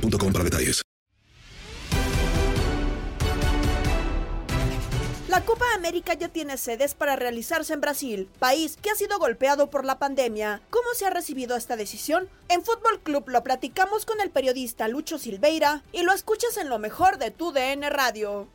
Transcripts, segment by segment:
boostmobile.com para detalles. La Copa América ya tiene sedes para realizarse en Brasil, país que ha sido golpeado por la pandemia. ¿Cómo se ha recibido esta decisión? En Fútbol Club lo platicamos con el periodista Lucho Silveira y lo escuchas en lo mejor de tu DN Radio.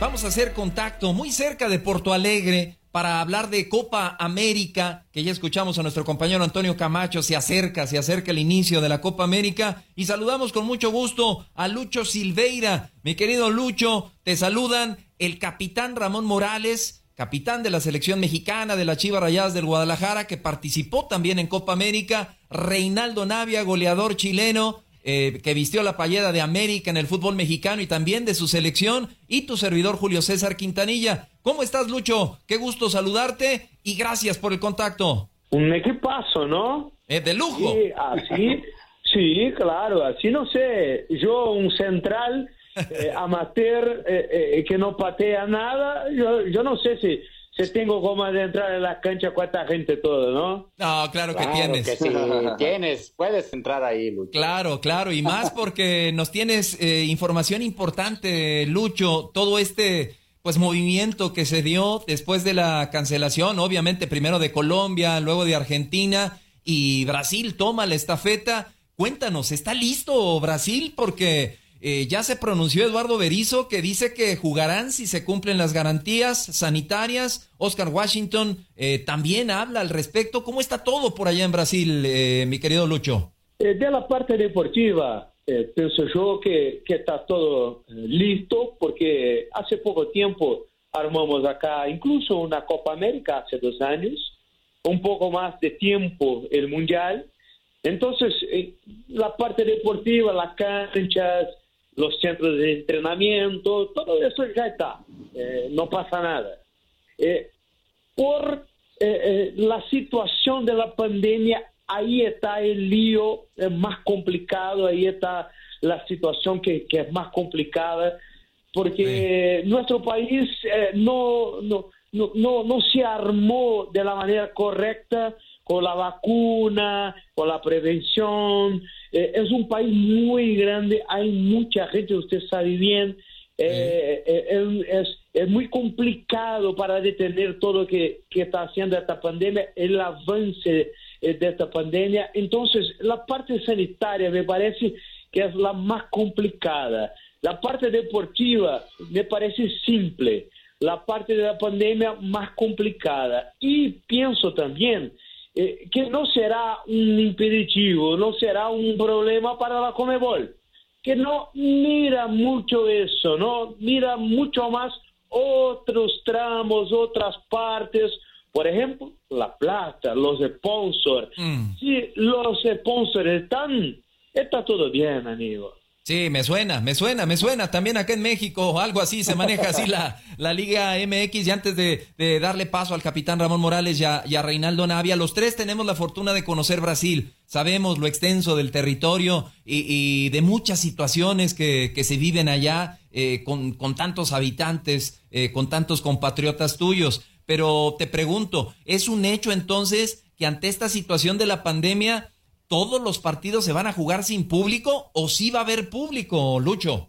Vamos a hacer contacto muy cerca de Porto Alegre para hablar de Copa América, que ya escuchamos a nuestro compañero Antonio Camacho, se acerca, se acerca el inicio de la Copa América y saludamos con mucho gusto a Lucho Silveira. Mi querido Lucho, te saludan el capitán Ramón Morales, capitán de la selección mexicana de la Chivas Rayadas del Guadalajara, que participó también en Copa América, Reinaldo Navia, goleador chileno, eh, que vistió la payeda de América en el fútbol mexicano y también de su selección, y tu servidor Julio César Quintanilla. ¿Cómo estás, Lucho? Qué gusto saludarte y gracias por el contacto. Un equipazo, ¿no? Es de lujo. Sí, así, sí, claro, así no sé. Yo, un central eh, amateur eh, eh, que no patea nada, yo, yo no sé si si tengo como de entrar en la cancha cuánta gente todo, ¿no? No, claro que tienes. Que sí, tienes, puedes entrar ahí, Lucho. Claro, claro, y más porque nos tienes eh, información importante, Lucho, todo este pues movimiento que se dio después de la cancelación, obviamente primero de Colombia, luego de Argentina y Brasil toma la estafeta. Cuéntanos, ¿está listo Brasil? Porque eh, ya se pronunció Eduardo Berizo que dice que jugarán si se cumplen las garantías sanitarias. Oscar Washington eh, también habla al respecto. ¿Cómo está todo por allá en Brasil, eh, mi querido Lucho? de la parte deportiva, pienso yo que, que está todo listo porque hace poco tiempo armamos acá incluso una Copa América hace dos años, un poco más de tiempo el Mundial. Entonces, la parte deportiva, las canchas, los centros de entrenamiento, todo eso ya está, eh, no pasa nada. Eh, por eh, la situación de la pandemia, ahí está el lío más complicado, ahí está la situación que, que es más complicada, porque nuestro país no, no, no, no, no se armó de la manera correcta con la vacuna, con la prevención. Eh, es un país muy grande, hay mucha gente, usted sabe bien. Eh, eh, es, es, muy complicado para detener todo lo que, que está haciendo esta pandemia, el avance de esta pandemia. Entonces, la parte sanitaria me parece que es la más complicada. La parte deportiva me parece simple. La parte de la pandemia más complicada. Y pienso también eh, que no será un impeditivo, no será un problema para la Comebol, que no mira mucho eso, no mira mucho más otros tramos, otras partes, por ejemplo, la plata, los sponsors. Mm. Si los sponsors están, está todo bien, amigo. Sí, me suena, me suena, me suena. También acá en México, algo así, se maneja así la, la Liga MX. Y antes de, darle paso al capitán Ramón Morales y a, Reinaldo Navia, los tres tenemos la fortuna de conocer Brasil. Sabemos lo extenso del territorio y, y de muchas situaciones que, que se viven allá eh, con, con tantos habitantes, eh, con tantos compatriotas tuyos. Pero te pregunto, ¿es un hecho entonces que ante esta situación de la pandemia todos los partidos se van a jugar sin público o sí va a haber público, Lucho?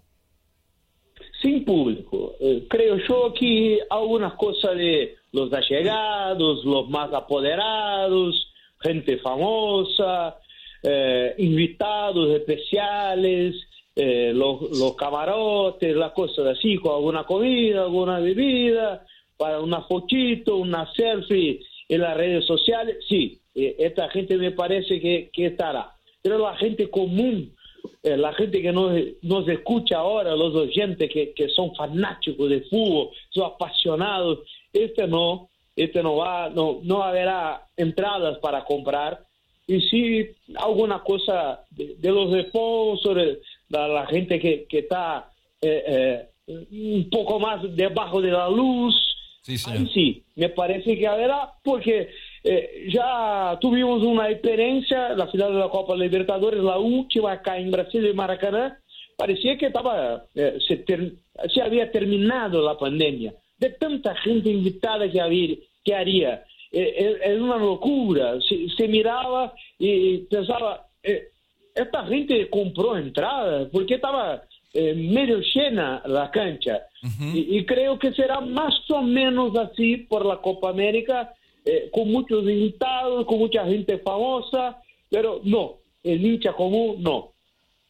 Sin público. Eh, creo yo que algunas cosas de los allegados, los más apoderados, gente famosa, eh, invitados especiales, eh, los, los camarotes, las cosas así, con alguna comida, alguna bebida, para una fotito, una selfie en las redes sociales, sí, eh, esta gente me parece que, que estará. Pero la gente común, eh, la gente que nos, nos escucha ahora, los oyentes que, que son fanáticos de fútbol, son apasionados, este no, este no va, no, no habrá entradas para comprar. Y sí, alguna cosa de, los sponsors, de la gente que, que está eh, un poco más debajo de la luz, Sí, Ahí sí, me parece que habrá, porque eh, ya tuvimos una experiencia, la final de la Copa Libertadores, la última acá en Brasil, en Maracaná, parecía que estaba, eh, se, ter- se había terminado la pandemia, de tanta gente invitada que, había, que haría. Eh, eh, es una locura, se, se miraba y pensaba, eh, esta gente compró entradas, porque estaba eh, medio llena la cancha. y, y creo que será más o menos así por la Copa América, eh, con muchos invitados, con mucha gente famosa, pero no, el hincha común no.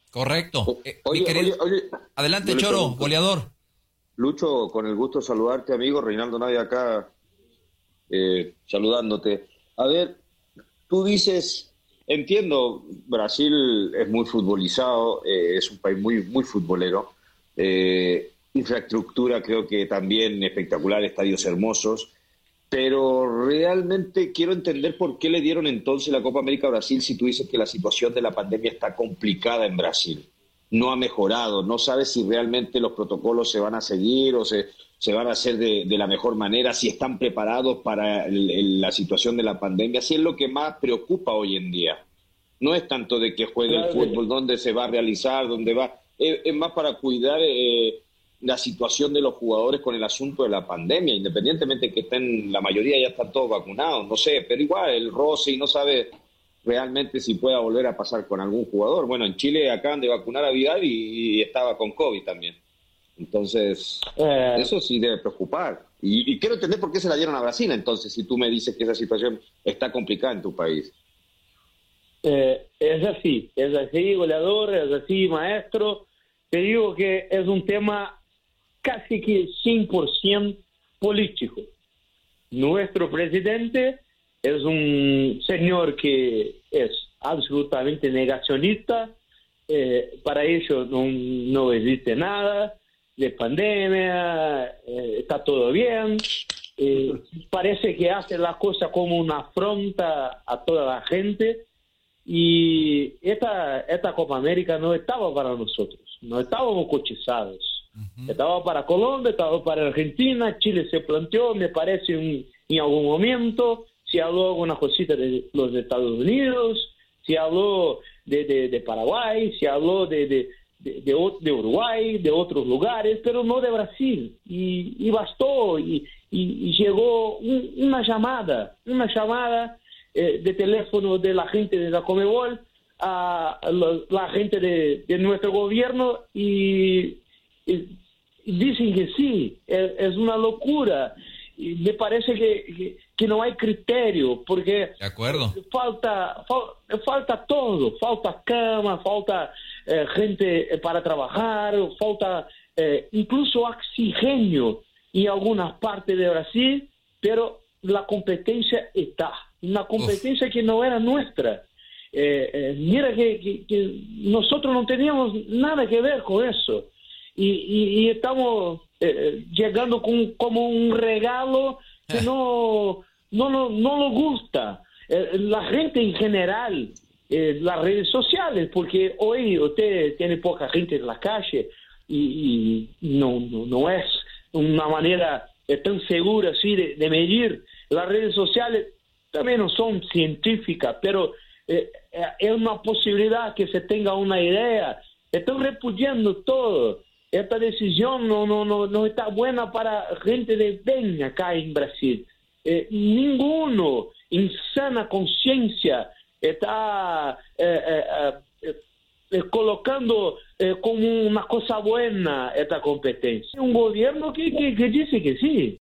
Correcto. Eh, Oye, mi querido- oye, oye, Adelante, Choro, pregunto. goleador. Lucho, con el gusto de saludarte, amigo. Reinaldo Navia acá, eh, saludándote. A ver, tú dices, entiendo, Brasil es muy futbolizado, eh, es un país muy, muy futbolero. eh, infraestructura creo que también espectacular, estadios hermosos. Pero realmente quiero entender por qué le dieron entonces la Copa América a Brasil si tú dices que la situación de la pandemia está complicada en Brasil. No ha mejorado, no sabes si realmente los protocolos se van a seguir o se, se van a hacer de, de la mejor manera, si están preparados para el- el- la situación de la pandemia, si es lo que más preocupa hoy en día. No es tanto de que juegue el fútbol, dónde se va a realizar, dónde va. Es, es más para cuidar eh, la situación de los jugadores con el asunto de la pandemia, independientemente que estén, la mayoría ya están todos vacunados, no sé, pero igual el roce y no sabe realmente si pueda volver a pasar con algún jugador. Bueno, en Chile acaban de vacunar a Vidal y, y estaba con COVID también. Entonces, Eh, eso sí debe preocupar. Y, y quiero entender por qué se la dieron a Brasil entonces, si tú me dices que esa situación está complicada en tu país. Eh, es así, es así, goleador, es así, maestro. Te digo que es un tema casi que 100% político. Nuestro presidente es un señor que es absolutamente negacionista. Eh, para ellos no, no existe nada de pandemia, eh, está todo bien. Eh, parece que hace la cosa como una afronta a toda la gente. Y esta, esta Copa América no estaba para nosotros, no estábamos cotizados. Estaba para Colombia, estaba para Argentina, Chile se planteó, me parece, en, en algún momento, se habló alguna cosita de los Estados Unidos, se habló de, de, de Paraguay, se habló de, de, de, de Uruguay, de otros lugares, pero no de Brasil. Y, bastó, y, y- llegó un- una llamada, una llamada eh, de teléfono de la gente de la Comebol a la, gente de, nuestro gobierno y, dicen que sí, es, es una locura. Y me parece que, que no hay criterio, porque De acuerdo. falta, fal- falta todo, falta cama, falta eh, gente eh, para trabajar, falta eh, incluso oxígeno en algunas partes de Brasil, pero la competencia está, una competencia que no era nuestra. Eh, mira que, nosotros no teníamos nada que ver con eso y, estamos llegando con, como un regalo que no, no, no, no gusta. la gente en general, las redes sociales, porque hoy usted tiene poca gente en la calle y, no, no, es una manera tan segura así de, medir. Las redes sociales también no son científicas, pero eh, eh, es una posibilidad que se tenga una idea. Están repudiando todo. Esta decisión no, no, no, no está buena para gente de bien acá en Brasil. Eh, ninguno en sana conciencia está colocando como una cosa buena esta competencia. Un gobierno que, que dice que sí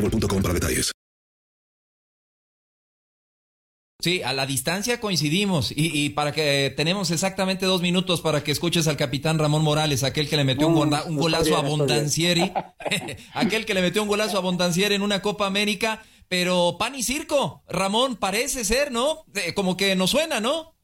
para detalles. Sí, a la distancia coincidimos y, para que tenemos exactamente dos minutos para que escuches al capitán Ramón Morales, aquel que le metió un, un golazo a Bondancieri, aquel que le metió un golazo a Bondancieri en una Copa América, pero pan y circo, Ramón, parece ser, ¿no? como que nos suena, ¿no?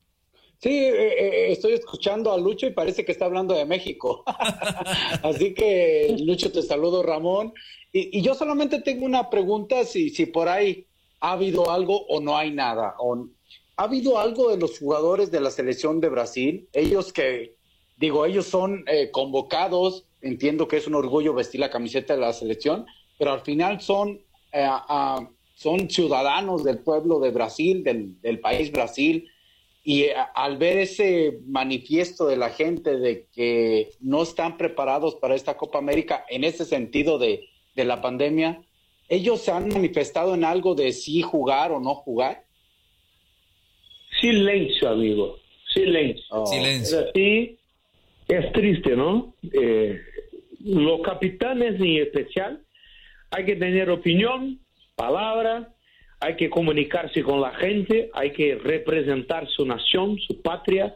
Sí, eh, eh, estoy escuchando a Lucho y parece que está hablando de México. Así que, Lucho, te saludo, Ramón. Y, yo solamente tengo una pregunta, si, si por ahí ha habido algo o no hay nada. O, ¿Ha habido algo de los jugadores de la selección de Brasil? Ellos que, digo, ellos son eh, convocados, entiendo que es un orgullo vestir la camiseta de la selección, pero al final son, eh, son ciudadanos del pueblo de Brasil, del, del país Brasil. Y al ver ese manifiesto de la gente de que no están preparados para esta Copa América en ese sentido de de la pandemia, ¿ellos se han manifestado en algo de sí jugar o no jugar? Silencio, amigo, silencio. Oh. Silencio. Sí, es triste, ¿no? Eh, los capitanes en especial, hay que tener opinión, palabra, hay que comunicarse con la gente, hay que representar su nación, su patria.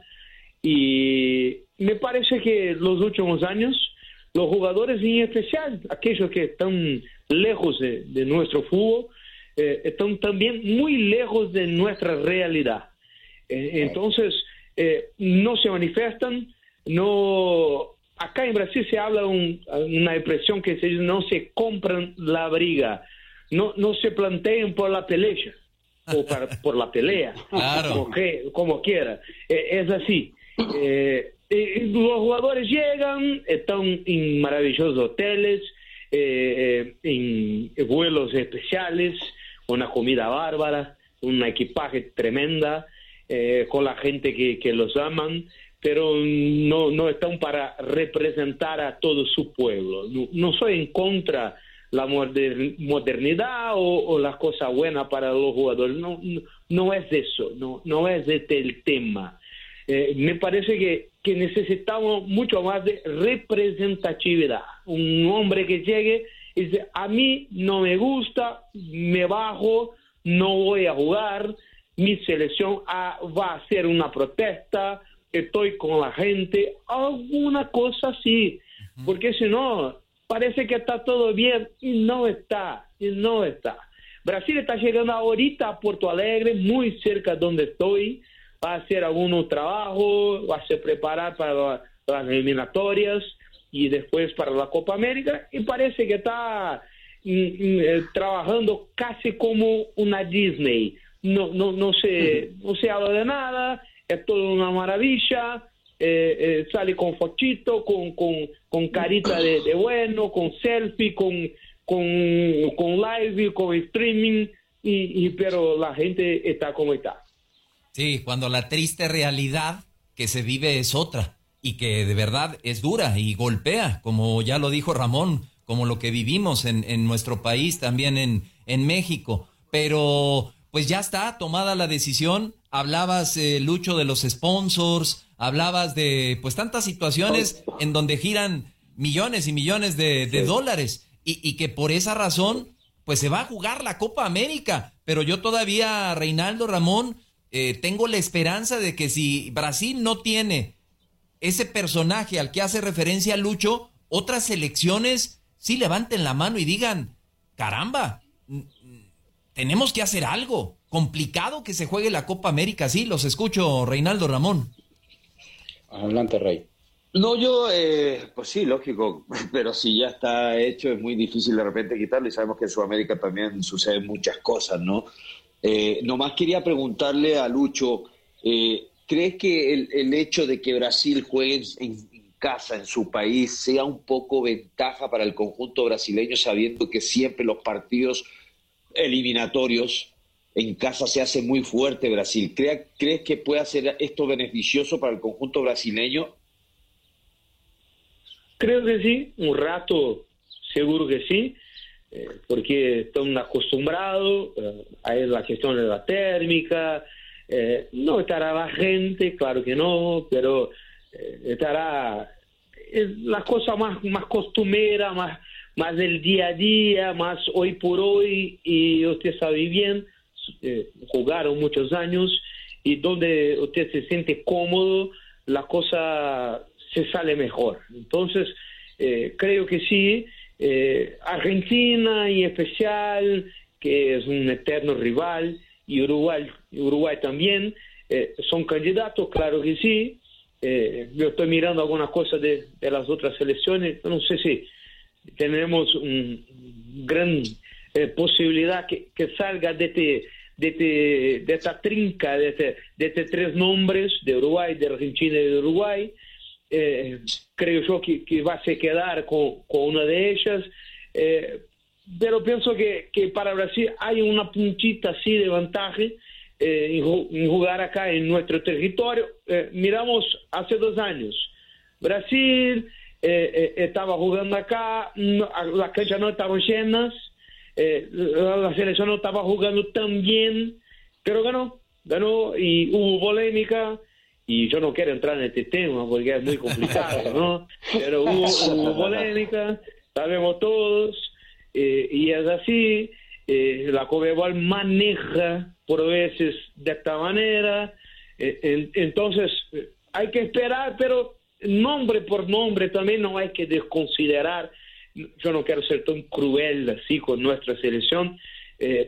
Y me parece que los últimos años los jugadores en especial, aquellos que están lejos de, nuestro fútbol, eh, están también muy lejos de nuestra realidad. Eh, entonces, eh, no se manifiestan, no... Acá en Brasil se habla una expresión que se dice, no se compran la briga, no, no se planteen por la pelea o por la pelea, como, como, quiera. es así. Eh, los jugadores llegan, están en maravillosos hoteles, eh, en vuelos especiales, una comida bárbara, un equipaje tremenda, eh, con la gente que, que los aman, pero no, no están para representar a todo su pueblo. No, no soy en contra la modernidad o, o las cosas buenas para los jugadores. No, no, no es eso, no, no es este el tema. Eh, me parece que, que necesitamos mucho más de representatividad. Un hombre que llegue y dice, a mí no me gusta, me bajo, no voy a jugar, mi selección ah, va a hacer una protesta, estoy con la gente, alguna cosa así, porque si no, parece que está todo bien y no está, y no está. Brasil está llegando ahorita a Porto Alegre, muy cerca de donde estoy, va a hacer algunos trabajos, va a se preparar para las eliminatorias y después para la Copa América y parece que está mm, mm, eh, trabajando casi como una Disney. No, no, no, se, no se habla de nada, es todo una maravilla, eh, eh, sale con fochito, con, con, con carita de, bueno, con selfie, con, con, con live, con streaming, y, y, pero la gente está como está. Sí, cuando la triste realidad que se vive es otra y que de verdad es dura y golpea, como ya lo dijo Ramón, como lo que vivimos en, en nuestro país, también en, en México. Pero pues ya está tomada la decisión. Hablabas, eh, Lucho, de los sponsors, hablabas de pues tantas situaciones en donde giran millones y millones de, de dólares y, y, que por esa razón pues se va a jugar la Copa América. Pero yo todavía, Reinaldo Ramón, eh, tengo la esperanza de que si Brasil no tiene ese personaje al que hace referencia Lucho, otras selecciones sí levanten la mano y digan, caramba, tenemos que hacer algo. Complicado que se juegue la Copa América, sí, los escucho, Reinaldo Ramón. Adelante, Rey. No, yo, eh, pues sí, lógico, pero si ya está hecho es muy difícil de repente quitarlo y sabemos que en Sudamérica también suceden muchas cosas, ¿no? Eh, nomás quería preguntarle a Lucho, eh, ¿crees que el, hecho de que Brasil juegue en, casa, en su país, sea un poco ventaja para el conjunto brasileño, sabiendo que siempre los partidos eliminatorios en casa se hace muy fuerte Brasil? ¿Crees, ¿Crees que puede ser esto beneficioso para el conjunto brasileño? Creo que sí, un rato seguro que sí eh, porque están acostumbrados eh, a la gestión de la térmica, eh, no estará la gente, claro que no, pero eh, estará la cosa más, más costumera, más, más del día a día, más hoy por hoy, y usted sabe bien, eh, jugaron muchos años, y donde usted se siente cómodo, la cosa se sale mejor. Entonces, creo que sí, eh, Argentina en especial, que es un eterno rival, y Uruguay, Uruguay también, eh, son candidatos, claro que sí. Eh, yo estoy mirando algunas cosas de, las otras selecciones, no sé si tenemos una gran eh, posibilidad que, salga de, este, de, este, de esta trinca, de, este, de estos tres nombres, de Uruguay, de Argentina y de Uruguay eh, creo yo que, que, va a se quedar con, con una de ellas, eh, pero pienso que, que, para Brasil hay una puntita así de ventaja eh, en, jugar acá en nuestro territorio. Miramos hace dos años, Brasil estaba jugando acá, las canchas no estaban llenas, la selección no estaba jugando tan bien, pero ganó, ganó y hubo polémica y yo no quiero entrar en este tema porque es muy complicado, ¿no? Pero hubo, hubo polémica, sabemos todos, eh, y es así, eh, la Cobebol maneja por veces de esta manera, eh, en, entonces hay que esperar, pero nombre por nombre también no hay que desconsiderar, yo no quiero ser tan cruel así con nuestra selección,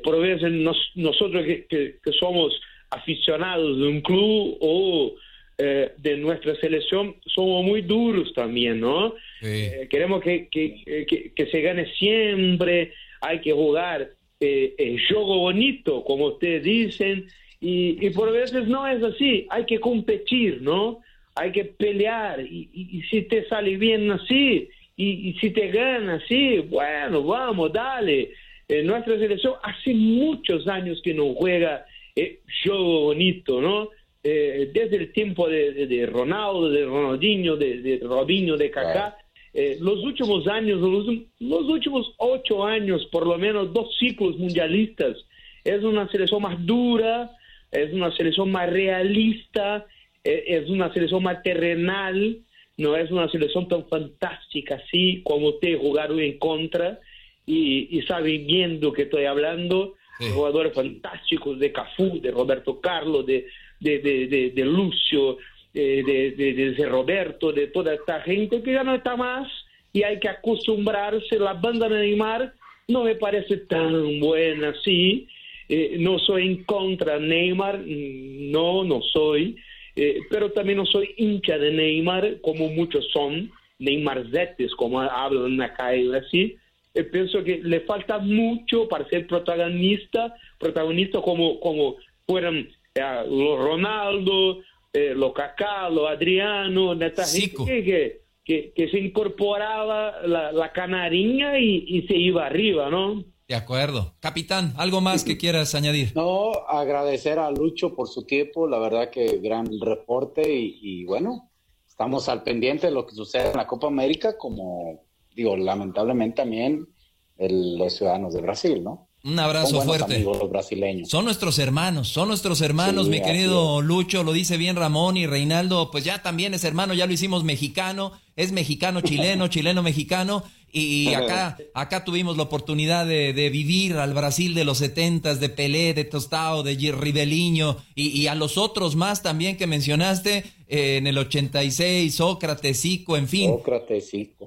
por veces nos, nosotros que, que, que somos aficionados de un club o eh, de nuestra selección somos muy duros también, ¿no? Sí. Eh, queremos que, que, que, que, se gane siempre, hay que jugar eh, el juego bonito, como ustedes dicen, y, y, por veces no es así, hay que competir, ¿no? Hay que pelear, y, y, y si te sale bien así, y, si te gana, sí, bueno, vamos, dale. Eh, nuestra selección hace muchos años que no juega eh, juego bonito, ¿no? Eh, desde el tiempo de, Ronaldo, de Ronaldinho, de, de Robinho, de Kaká. Eh, los últimos años, los, los, últimos ocho años, por lo menos dos ciclos mundialistas, es una selección más dura, es una selección más realista, eh, es una selección más terrenal, no es una selección tan fantástica así como te jugaron en contra y, y saben bien de que estoy hablando, jugadores fantásticos de Cafú, de Roberto Carlos, de, de, de, de Lucio, eh, de, de, Roberto, de toda esta gente que ya no está más y hay que acostumbrarse. La banda de Neymar no me parece tan buena así. Eh, no soy en contra Neymar, mm, no, no soy, eh, pero también no soy hincha de Neymar, como muchos son, Neymarzetes, como hablan acá y así. pienso que le falta mucho para ser protagonista, protagonista como, como fueran los Ronaldo, eh, lo Kaká, lo Adriano, esta gente que, que, se incorporaba la, la canarinha y, y, se iba arriba, ¿no? De acuerdo. Capitán, ¿algo más que quieras añadir? No, agradecer a Lucho por su tiempo, la verdad que gran reporte y, y bueno, estamos al pendiente de lo que sucede en la Copa América, como digo, lamentablemente también el, los ciudadanos de Brasil, ¿no? Un abrazo fuerte. brasileños. Son nuestros hermanos, son nuestros hermanos, mi querido Lucho, lo dice bien Ramón y Reinaldo, pues ya también es hermano, ya lo hicimos mexicano, es mexicano chileno, chileno mexicano y acá acá tuvimos la oportunidad de, vivir al Brasil de los setentas, de Pelé, de Tostao, de Ribeliño y, y, a los otros más también que mencionaste eh, en el 86, Sócrates, Zico, en fin. Sócrates, Zico.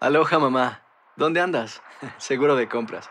Aloha mamá, ¿dónde andas? Seguro de compras.